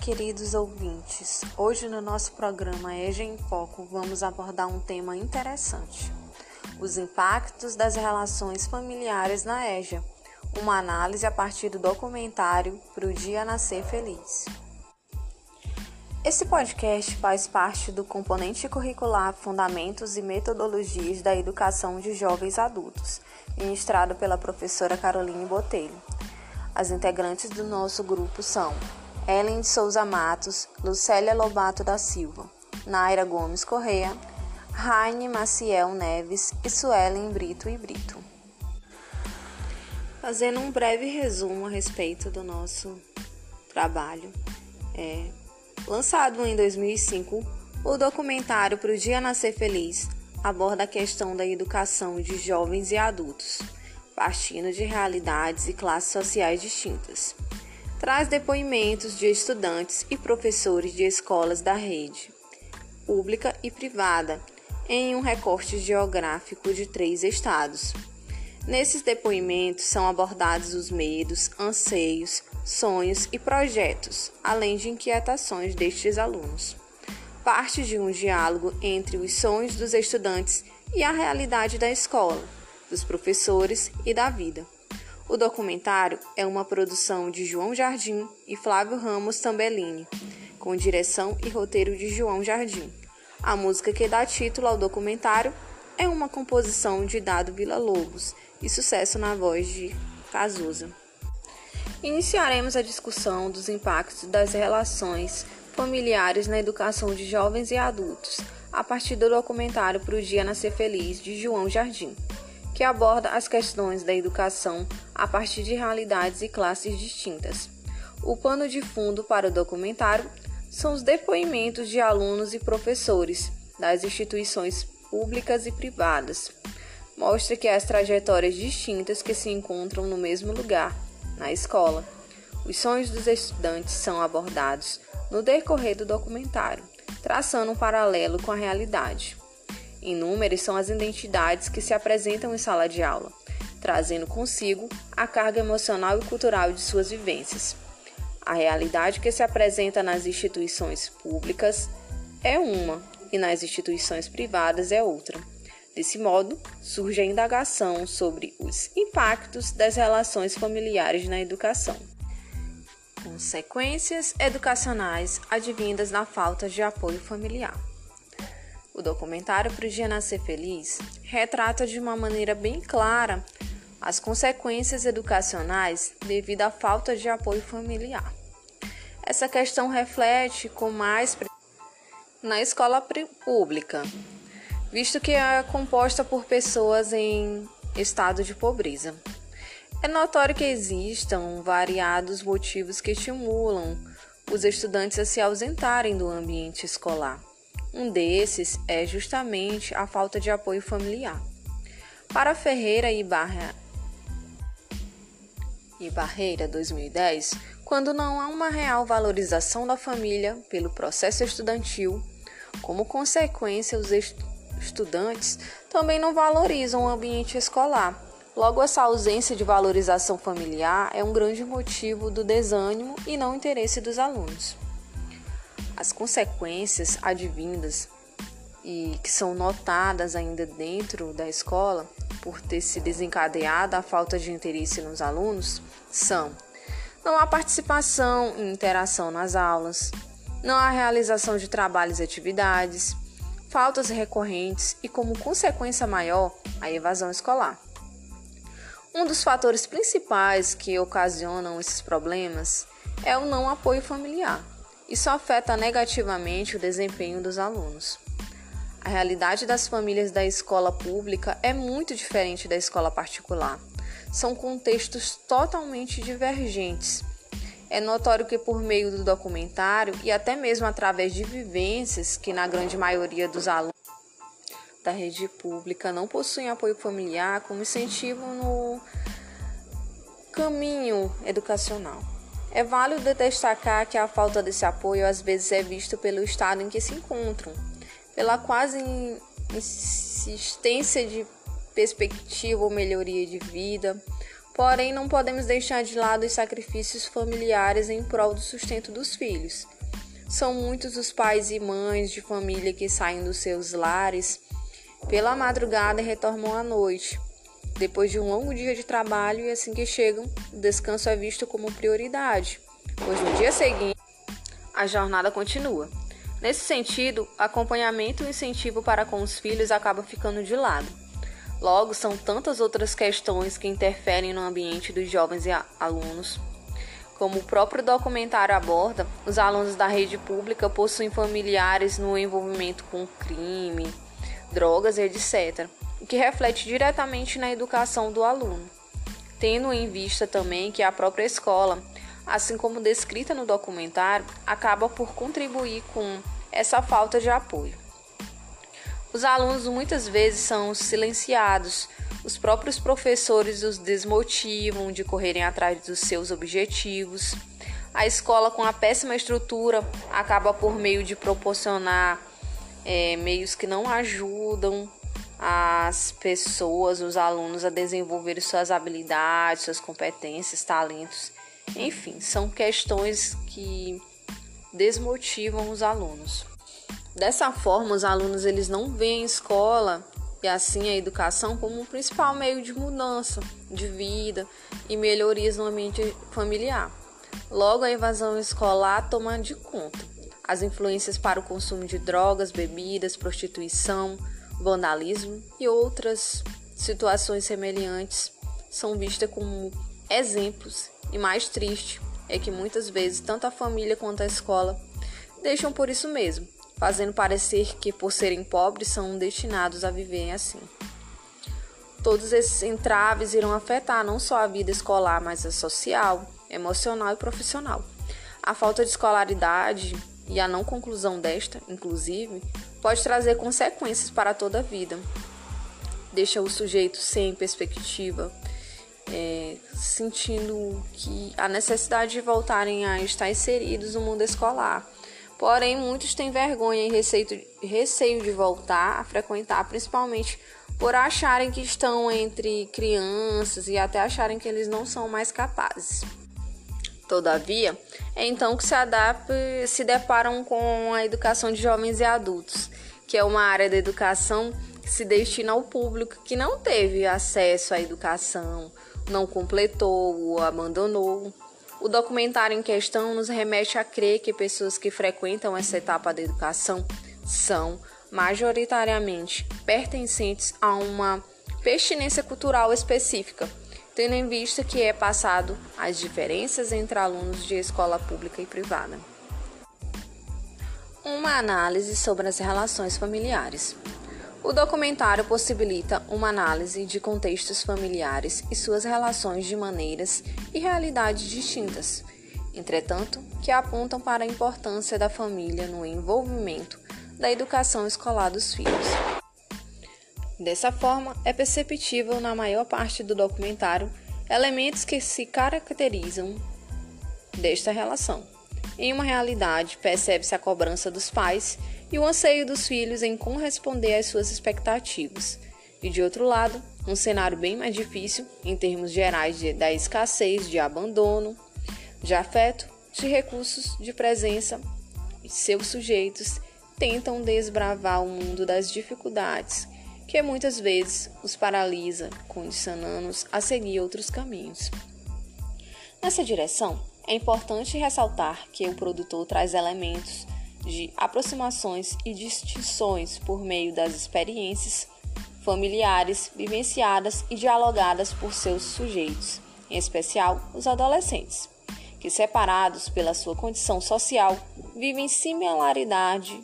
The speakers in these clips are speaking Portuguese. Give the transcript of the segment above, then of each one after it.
queridos ouvintes. Hoje no nosso programa EJA em Foco vamos abordar um tema interessante: os impactos das relações familiares na EJA. Uma análise a partir do documentário Pro Dia Nascer Feliz. Esse podcast faz parte do componente curricular Fundamentos e Metodologias da Educação de Jovens Adultos, ministrado pela professora Caroline Botelho. As integrantes do nosso grupo são Ellen de Souza Matos, Lucélia Lobato da Silva, Naira Gomes Correa, Raine Maciel Neves e Suelen Brito e Brito. Fazendo um breve resumo a respeito do nosso trabalho. É, lançado em 2005, o documentário Pro Dia Nascer Feliz aborda a questão da educação de jovens e adultos, partindo de realidades e classes sociais distintas traz depoimentos de estudantes e professores de escolas da rede pública e privada em um recorte geográfico de três estados. Nesses depoimentos são abordados os medos, anseios, sonhos e projetos, além de inquietações destes alunos. Parte de um diálogo entre os sonhos dos estudantes e a realidade da escola, dos professores e da vida. O documentário é uma produção de João Jardim e Flávio Ramos Tambellini, com direção e roteiro de João Jardim. A música que dá título ao documentário é uma composição de Dado Vila Lobos e sucesso na voz de Cazuza. Iniciaremos a discussão dos impactos das relações familiares na educação de jovens e adultos, a partir do documentário Pro Dia Nascer Feliz, de João Jardim que aborda as questões da educação a partir de realidades e classes distintas. O pano de fundo para o documentário são os depoimentos de alunos e professores das instituições públicas e privadas. Mostra que as trajetórias distintas que se encontram no mesmo lugar, na escola. Os sonhos dos estudantes são abordados no decorrer do documentário, traçando um paralelo com a realidade. Inúmeras são as identidades que se apresentam em sala de aula, trazendo consigo a carga emocional e cultural de suas vivências. A realidade que se apresenta nas instituições públicas é uma e nas instituições privadas é outra. Desse modo, surge a indagação sobre os impactos das relações familiares na educação. Consequências educacionais advindas da falta de apoio familiar. O documentário Pro Dia Nascer Feliz retrata de uma maneira bem clara as consequências educacionais devido à falta de apoio familiar. Essa questão reflete com mais na escola pública, visto que é composta por pessoas em estado de pobreza. É notório que existam variados motivos que estimulam os estudantes a se ausentarem do ambiente escolar. Um desses é justamente a falta de apoio familiar. Para Ferreira e, Barra... e Barreira 2010, quando não há uma real valorização da família pelo processo estudantil, como consequência, os estudantes também não valorizam o ambiente escolar. Logo, essa ausência de valorização familiar é um grande motivo do desânimo e não interesse dos alunos. As consequências advindas e que são notadas ainda dentro da escola por ter se desencadeado a falta de interesse nos alunos são: não há participação e interação nas aulas, não há realização de trabalhos e atividades, faltas recorrentes e, como consequência maior, a evasão escolar. Um dos fatores principais que ocasionam esses problemas é o não apoio familiar. Isso afeta negativamente o desempenho dos alunos. A realidade das famílias da escola pública é muito diferente da escola particular. São contextos totalmente divergentes. É notório que, por meio do documentário e até mesmo através de vivências que, na grande maioria dos alunos da rede pública, não possuem apoio familiar como incentivo no caminho educacional. É válido destacar que a falta desse apoio às vezes é visto pelo estado em que se encontram, pela quase insistência de perspectiva ou melhoria de vida, Porém, não podemos deixar de lado os sacrifícios familiares em prol do sustento dos filhos. São muitos os pais e mães de família que saem dos seus lares pela madrugada e retornam à noite, depois de um longo dia de trabalho, e assim que chegam, o descanso é visto como prioridade, pois no dia seguinte a jornada continua. Nesse sentido, acompanhamento e incentivo para com os filhos acaba ficando de lado. Logo, são tantas outras questões que interferem no ambiente dos jovens e alunos. Como o próprio documentário aborda, os alunos da rede pública possuem familiares no envolvimento com crime, drogas, etc., o que reflete diretamente na educação do aluno, tendo em vista também que a própria escola, assim como descrita no documentário, acaba por contribuir com essa falta de apoio. Os alunos muitas vezes são silenciados, os próprios professores os desmotivam de correrem atrás dos seus objetivos. A escola, com a péssima estrutura, acaba por meio de proporcionar é, meios que não ajudam as pessoas, os alunos a desenvolver suas habilidades, suas competências, talentos. Enfim, são questões que desmotivam os alunos. Dessa forma, os alunos eles não veem a escola e assim a educação como o principal meio de mudança de vida e melhorias no ambiente familiar. Logo, a evasão escolar toma de conta as influências para o consumo de drogas, bebidas, prostituição, vandalismo e outras situações semelhantes são vistas como exemplos e mais triste é que muitas vezes tanto a família quanto a escola deixam por isso mesmo, fazendo parecer que por serem pobres são destinados a viverem assim. Todos esses entraves irão afetar não só a vida escolar, mas a social, emocional e profissional. A falta de escolaridade e a não conclusão desta, inclusive, pode trazer consequências para toda a vida. Deixa o sujeito sem perspectiva, é, sentindo que a necessidade de voltarem a estar inseridos no mundo escolar. Porém, muitos têm vergonha e receio, receio de voltar a frequentar, principalmente por acharem que estão entre crianças e até acharem que eles não são mais capazes. Todavia, é então que se adaptam se deparam com a educação de jovens e adultos, que é uma área da educação que se destina ao público que não teve acesso à educação, não completou ou abandonou. O documentário em questão nos remete a crer que pessoas que frequentam essa etapa da educação são, majoritariamente, pertencentes a uma pertinência cultural específica, tendo em vista que é passado as diferenças entre alunos de escola pública e privada. Uma análise sobre as relações familiares. O documentário possibilita uma análise de contextos familiares e suas relações de maneiras e realidades distintas, entretanto, que apontam para a importância da família no envolvimento da educação escolar dos filhos. Dessa forma, é perceptível na maior parte do documentário elementos que se caracterizam desta relação. Em uma realidade, percebe-se a cobrança dos pais e o anseio dos filhos em corresponder às suas expectativas. E de outro lado, um cenário bem mais difícil em termos gerais de, da escassez, de abandono, de afeto, de recursos, de presença, e seus sujeitos tentam desbravar o mundo das dificuldades que muitas vezes os paralisa, condicionando-os a seguir outros caminhos. Nessa direção, é importante ressaltar que o produtor traz elementos de aproximações e distinções por meio das experiências familiares vivenciadas e dialogadas por seus sujeitos, em especial os adolescentes, que separados pela sua condição social vivem similaridade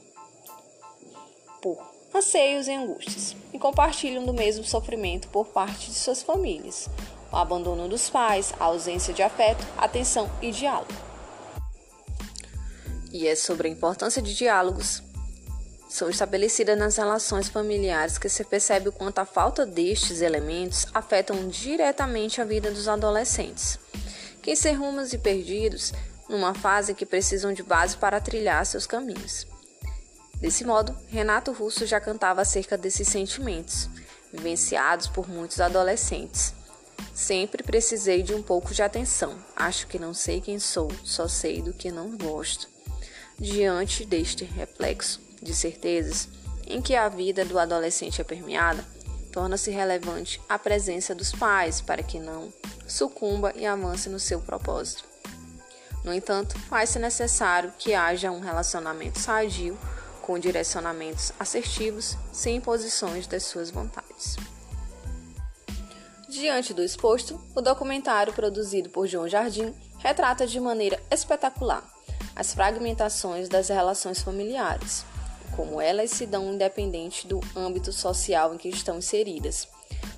por anseios e angústias compartilham do mesmo sofrimento por parte de suas famílias, o abandono dos pais, a ausência de afeto, atenção e diálogo. E é sobre a importância de diálogos. São estabelecidas nas relações familiares que se percebe o quanto a falta destes elementos afetam diretamente a vida dos adolescentes, que se rumos e perdidos numa fase que precisam de base para trilhar seus caminhos. Desse modo, Renato Russo já cantava acerca desses sentimentos, vivenciados por muitos adolescentes, Sempre precisei de um pouco de atenção. Acho que não sei quem sou, só sei do que não gosto. Diante deste reflexo de certezas em que a vida do adolescente é permeada, torna-se relevante a presença dos pais para que não sucumba e avance no seu propósito. No entanto, faz-se necessário que haja um relacionamento sadio, com direcionamentos assertivos, sem imposições das suas vontades. Diante do exposto, o documentário produzido por João Jardim retrata de maneira espetacular as fragmentações das relações familiares, como elas se dão independente do âmbito social em que estão inseridas,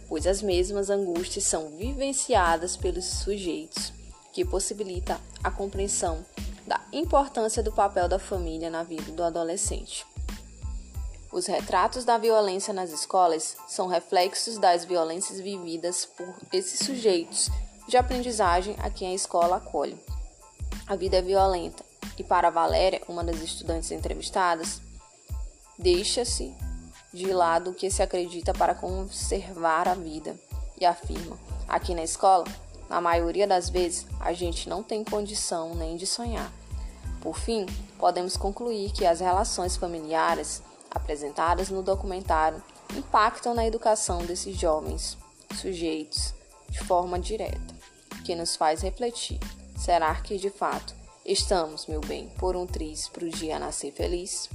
pois as mesmas angústias são vivenciadas pelos sujeitos, que possibilita a compreensão da importância do papel da família na vida do adolescente. Os retratos da violência nas escolas são reflexos das violências vividas por esses sujeitos de aprendizagem a quem a escola acolhe. A vida é violenta e, para Valéria, uma das estudantes entrevistadas, deixa-se de lado o que se acredita para conservar a vida e afirma: aqui na escola, na maioria das vezes, a gente não tem condição nem de sonhar. Por fim, podemos concluir que as relações familiares apresentadas no documentário impactam na educação desses jovens sujeitos de forma direta, que nos faz refletir: será que de fato estamos, meu bem, por um triz para o dia nascer feliz?